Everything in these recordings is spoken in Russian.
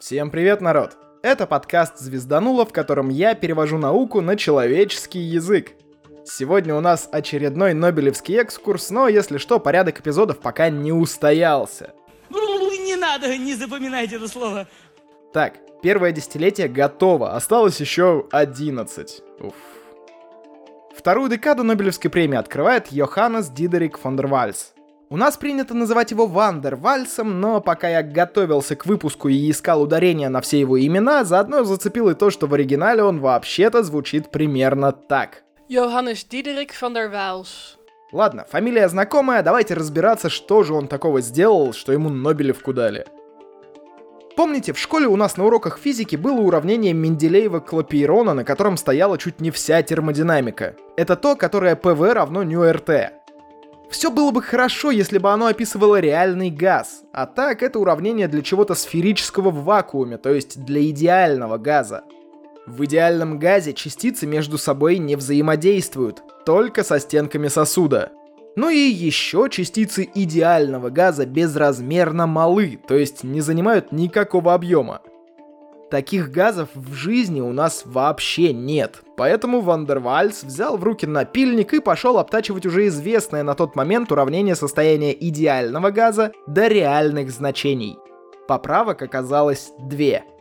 Всем привет, народ! Это подкаст «Звездануло», в котором я перевожу науку на человеческий язык. Сегодня у нас очередной Нобелевский экскурс, но, если что, порядок эпизодов пока не устоялся. Не надо, не запоминайте это слово. Так, первое десятилетие готово, осталось еще 11. Уф. Вторую декаду Нобелевской премии открывает Йоханнес Дидерик фон дер Вальс. У нас принято называть его Ван-дер-Ваальсом, но пока я готовился к выпуску и искал ударения на все его имена, заодно зацепил и то, что в оригинале он вообще-то звучит примерно так. Johannes Diederik van der Waals. Ладно, фамилия знакомая, давайте разбираться, что же он такого сделал, что ему Нобелевку дали. Помните, в школе у нас на уроках физики было уравнение Менделеева-Клапейрона, на котором стояла чуть не вся термодинамика. Это то, которое PV равно ню RT. Все было бы хорошо, если бы оно описывало реальный газ, а так это уравнение для чего-то сферического в вакууме, то есть для идеального газа. В идеальном газе частицы между собой не взаимодействуют, только со стенками сосуда. Ну и еще частицы идеального газа безразмерно малы, то есть не занимают никакого объема. Таких газов в жизни у нас вообще нет, поэтому Вандервальс взял в руки напильник и пошел обтачивать уже известное на тот момент уравнение состояния идеального газа до реальных значений. Поправок оказалось две –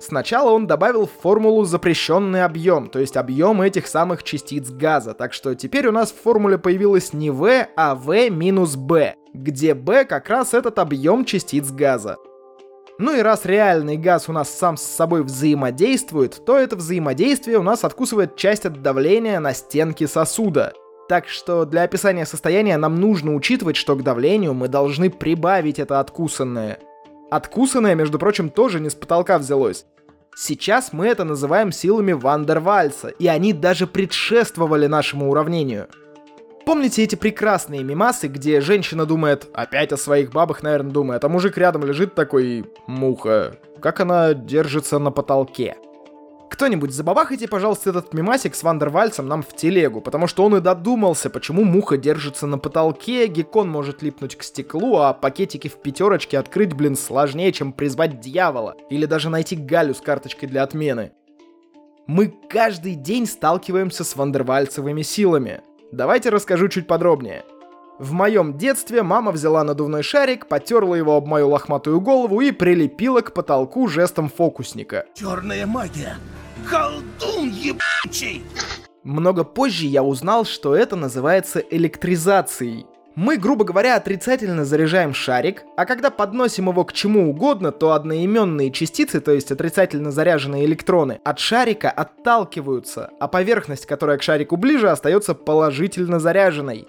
Сначала он добавил в формулу запрещенный объем, то есть объем этих самых частиц газа, так что теперь у нас в формуле появилось не V, а V минус B, где B как раз этот объем частиц газа. Ну и раз реальный газ у нас сам с собой взаимодействует, то это взаимодействие у нас откусывает часть от давления на стенки сосуда. Так что для описания состояния нам нужно учитывать, что к давлению мы должны прибавить это откусанное. Откусанное, между прочим, тоже не с потолка взялось. Сейчас мы это называем силами Вандервальса, и они даже предшествовали нашему уравнению. Помните эти прекрасные мимасы, где женщина думает, опять о своих бабах, наверное, думает, а мужик рядом лежит такой, муха, как она держится на потолке. Кто-нибудь забабахайте, пожалуйста, этот мимасик с Вандервальцем нам в телегу, потому что он и додумался, почему муха держится на потолке, геккон может липнуть к стеклу, а пакетики в пятерочке открыть, блин, сложнее, чем призвать дьявола. Или даже найти Галю с карточкой для отмены. Мы каждый день сталкиваемся с вандервальцевыми силами. Давайте расскажу чуть подробнее. В моем детстве мама взяла надувной шарик, потерла его об мою лохматую голову и прилепила к потолку жестом фокусника. Черная магия. Колдун ебучий! Много позже я узнал, что это называется электризацией. Мы, грубо говоря, отрицательно заряжаем шарик, а когда подносим его к чему угодно, то одноименные частицы, то есть отрицательно заряженные электроны, от шарика отталкиваются, а поверхность, которая к шарику ближе, остается положительно заряженной.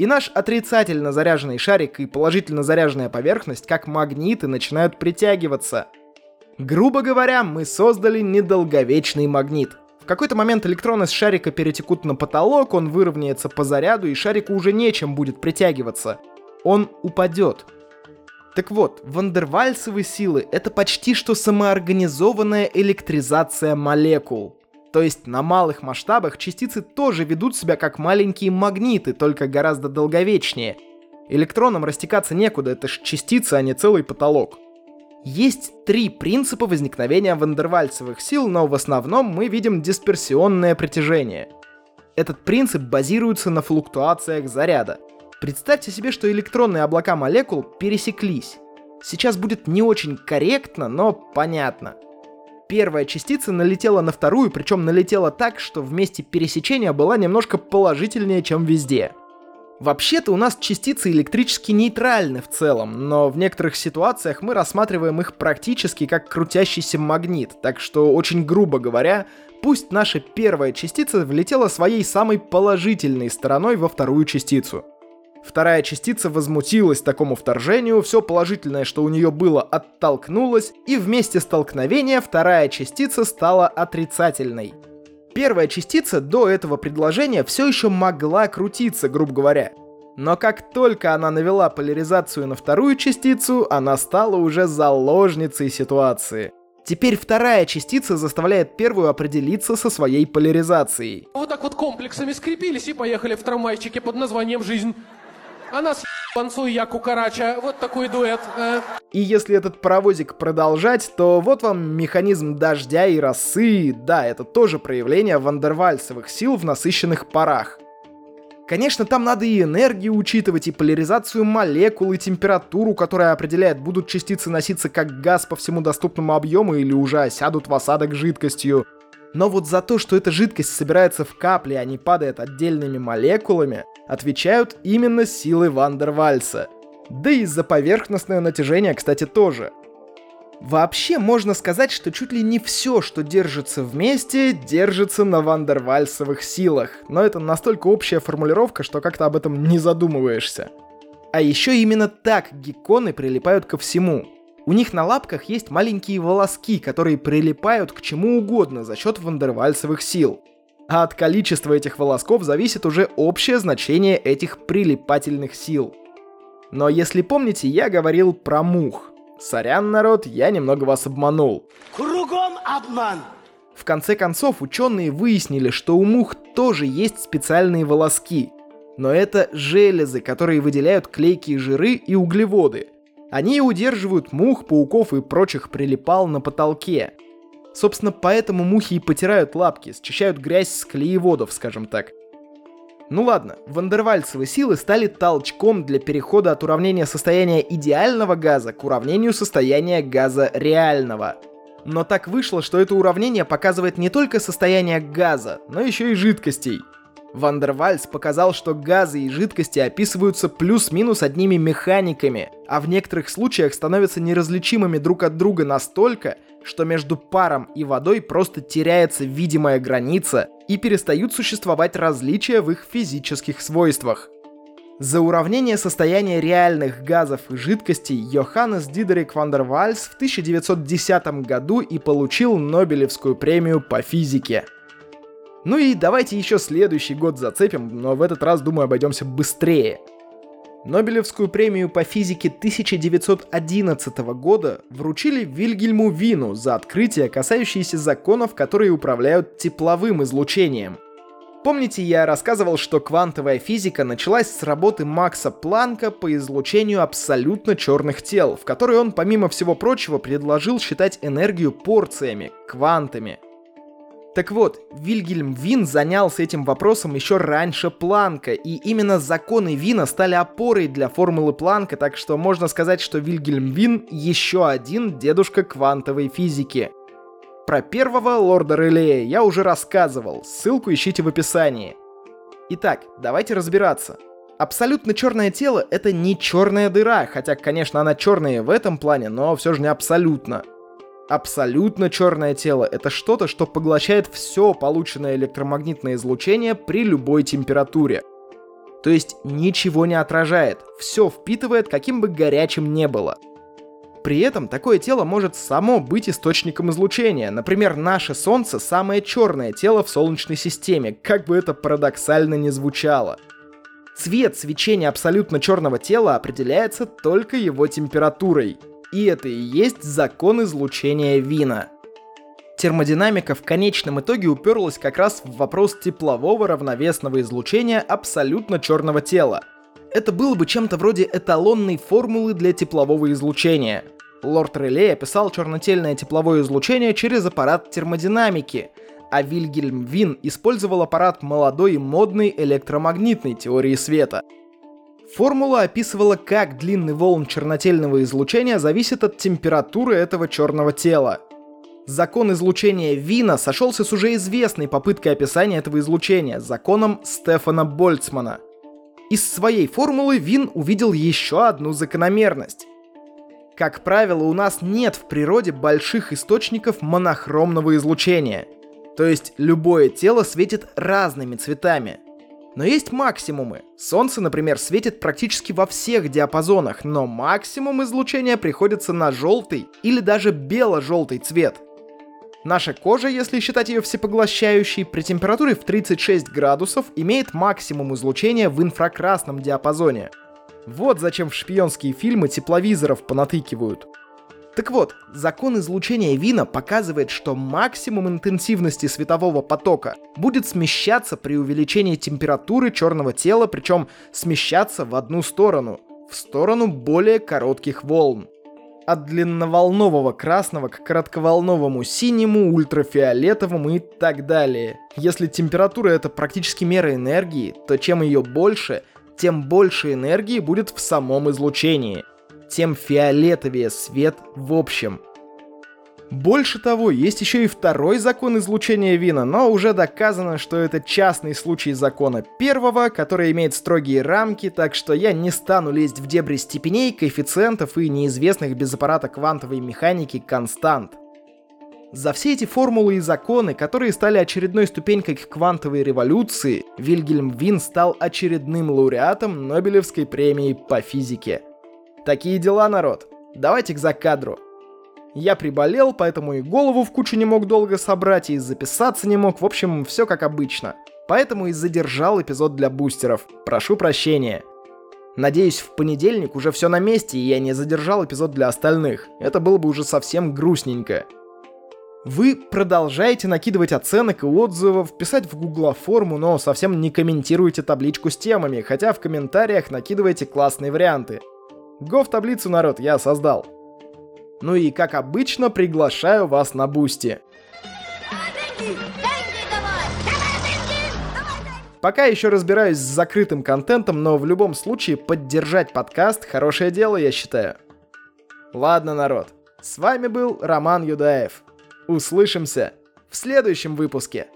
И наш отрицательно заряженный шарик и положительно заряженная поверхность, как магниты, начинают притягиваться. Грубо говоря, мы создали недолговечный магнит. Какой-то момент электроны с шарика перетекут на потолок, он выровняется по заряду, и шарику уже нечем будет притягиваться. Он упадет. Так вот, вандервальсовые силы — это почти что самоорганизованная электризация молекул. То есть на малых масштабах частицы тоже ведут себя как маленькие магниты, только гораздо долговечнее. Электронам растекаться некуда, это ж частицы, а не целый потолок. Есть три принципа возникновения вандервальцевых сил, но в основном мы видим дисперсионное притяжение. Этот принцип базируется на флуктуациях заряда. Представьте себе, что электронные облака молекул пересеклись. Сейчас будет не очень корректно, но понятно – Первая частица налетела на вторую, причем налетела так, что в месте пересечения была немножко положительнее, чем везде. Вообще-то у нас частицы электрически нейтральны в целом, но в некоторых ситуациях мы рассматриваем их практически как крутящийся магнит, так что очень грубо говоря, пусть наша первая частица влетела своей самой положительной стороной во вторую частицу – Вторая частица возмутилась такому вторжению, все положительное, что у нее было, оттолкнулось, и вместе столкновения вторая частица стала отрицательной. Первая частица до этого предложения все еще могла крутиться, грубо говоря. Но как только она навела поляризацию на вторую частицу, она стала уже заложницей ситуации. Теперь вторая частица заставляет первую определиться со своей поляризацией. Вот так вот комплексами скрепились и поехали в трамвайчике под названием «Жизнь». Она с Танцуй я кукарача, вот такой дуэт. э. И если этот паровозик продолжать, то вот вам механизм дождя и росы. Да, это тоже проявление вандервальсовых сил в насыщенных парах. Конечно, там надо и энергию учитывать, и поляризацию молекул, и температуру, которая определяет, будут частицы носиться как газ по всему доступному объему или уже осядут в осадок жидкостью. Но вот за то, что эта жидкость собирается в капли, а не падает отдельными молекулами, отвечают именно силы Вандервальса. Да и за поверхностное натяжение, кстати, тоже. Вообще можно сказать, что чуть ли не все, что держится вместе, держится на вандервальсовых силах. Но это настолько общая формулировка, что как-то об этом не задумываешься. А еще именно так гекконы прилипают ко всему. У них на лапках есть маленькие волоски, которые прилипают к чему угодно за счет вандервальсовых сил. А от количества этих волосков зависит уже общее значение этих прилипательных сил. Но если помните, я говорил про мух. Сорян, народ, я немного вас обманул. Кругом обман. В конце концов, ученые выяснили, что у мух тоже есть специальные волоски. Но это железы, которые выделяют клейкие жиры и углеводы. Они удерживают мух, пауков и прочих прилипал на потолке. Собственно, поэтому мухи и потирают лапки, счищают грязь с клееводов, скажем так. Ну ладно, вандервальцевые силы стали толчком для перехода от уравнения состояния идеального газа к уравнению состояния газа реального. Но так вышло, что это уравнение показывает не только состояние газа, но еще и жидкостей. Вандервальс показал, что газы и жидкости описываются плюс-минус одними механиками, а в некоторых случаях становятся неразличимыми друг от друга настолько, что между паром и водой просто теряется видимая граница и перестают существовать различия в их физических свойствах. За уравнение состояния реальных газов и жидкостей Йоханнес Дидерик Вандервальс в 1910 году и получил Нобелевскую премию по физике. Ну и давайте еще следующий год зацепим, но в этот раз, думаю, обойдемся быстрее. Нобелевскую премию по физике 1911 года вручили Вильгельму Вину за открытие, касающиеся законов, которые управляют тепловым излучением. Помните, я рассказывал, что квантовая физика началась с работы Макса Планка по излучению абсолютно черных тел, в которой он, помимо всего прочего, предложил считать энергию порциями, квантами – так вот, Вильгельм Вин занялся этим вопросом еще раньше Планка, и именно законы Вина стали опорой для формулы Планка, так что можно сказать, что Вильгельм Вин еще один дедушка квантовой физики. Про первого лорда Релея я уже рассказывал, ссылку ищите в описании. Итак, давайте разбираться. Абсолютно черное тело — это не черная дыра, хотя, конечно, она черная в этом плане, но все же не абсолютно. Абсолютно черное тело — это что-то, что поглощает все полученное электромагнитное излучение при любой температуре. То есть ничего не отражает, все впитывает, каким бы горячим не было. При этом такое тело может само быть источником излучения. Например, наше Солнце — самое черное тело в Солнечной системе, как бы это парадоксально не звучало. Цвет свечения абсолютно черного тела определяется только его температурой — и это и есть закон излучения Вина. Термодинамика в конечном итоге уперлась как раз в вопрос теплового равновесного излучения абсолютно черного тела. Это было бы чем-то вроде эталонной формулы для теплового излучения. Лорд Реле описал чернотельное тепловое излучение через аппарат термодинамики, а Вильгельм Вин использовал аппарат молодой и модной электромагнитной теории света — Формула описывала, как длинный волн чернотельного излучения зависит от температуры этого черного тела. Закон излучения Вина сошелся с уже известной попыткой описания этого излучения, законом Стефана Больцмана. Из своей формулы Вин увидел еще одну закономерность. Как правило, у нас нет в природе больших источников монохромного излучения. То есть любое тело светит разными цветами – но есть максимумы. Солнце, например, светит практически во всех диапазонах, но максимум излучения приходится на желтый или даже бело-желтый цвет. Наша кожа, если считать ее всепоглощающей, при температуре в 36 градусов имеет максимум излучения в инфракрасном диапазоне. Вот зачем в шпионские фильмы тепловизоров понатыкивают. Так вот, закон излучения Вина показывает, что максимум интенсивности светового потока будет смещаться при увеличении температуры черного тела, причем смещаться в одну сторону. в сторону более коротких волн. От длинноволнового красного к коротковолновому синему, ультрафиолетовому и так далее. Если температура это практически мера энергии, то чем ее больше, тем больше энергии будет в самом излучении. Тем фиолетовее свет в общем – больше того, есть еще и второй закон излучения вина, но уже доказано, что это частный случай закона первого, который имеет строгие рамки, так что я не стану лезть в дебри степеней, коэффициентов и неизвестных без аппарата квантовой механики констант. За все эти формулы и законы, которые стали очередной ступенькой к квантовой революции, Вильгельм Вин стал очередным лауреатом Нобелевской премии по физике. Такие дела, народ. Давайте к закадру. Я приболел, поэтому и голову в кучу не мог долго собрать, и записаться не мог, в общем, все как обычно. Поэтому и задержал эпизод для бустеров. Прошу прощения. Надеюсь, в понедельник уже все на месте, и я не задержал эпизод для остальных. Это было бы уже совсем грустненько. Вы продолжаете накидывать оценок и отзывов, писать в гугла форму, но совсем не комментируете табличку с темами, хотя в комментариях накидываете классные варианты. Го в таблицу, народ, я создал. Ну и, как обычно, приглашаю вас на Boosty. Пока еще разбираюсь с закрытым контентом, но в любом случае поддержать подкаст – хорошее дело, я считаю. Ладно, народ. С вами был Роман Юдаев. Услышимся в следующем выпуске.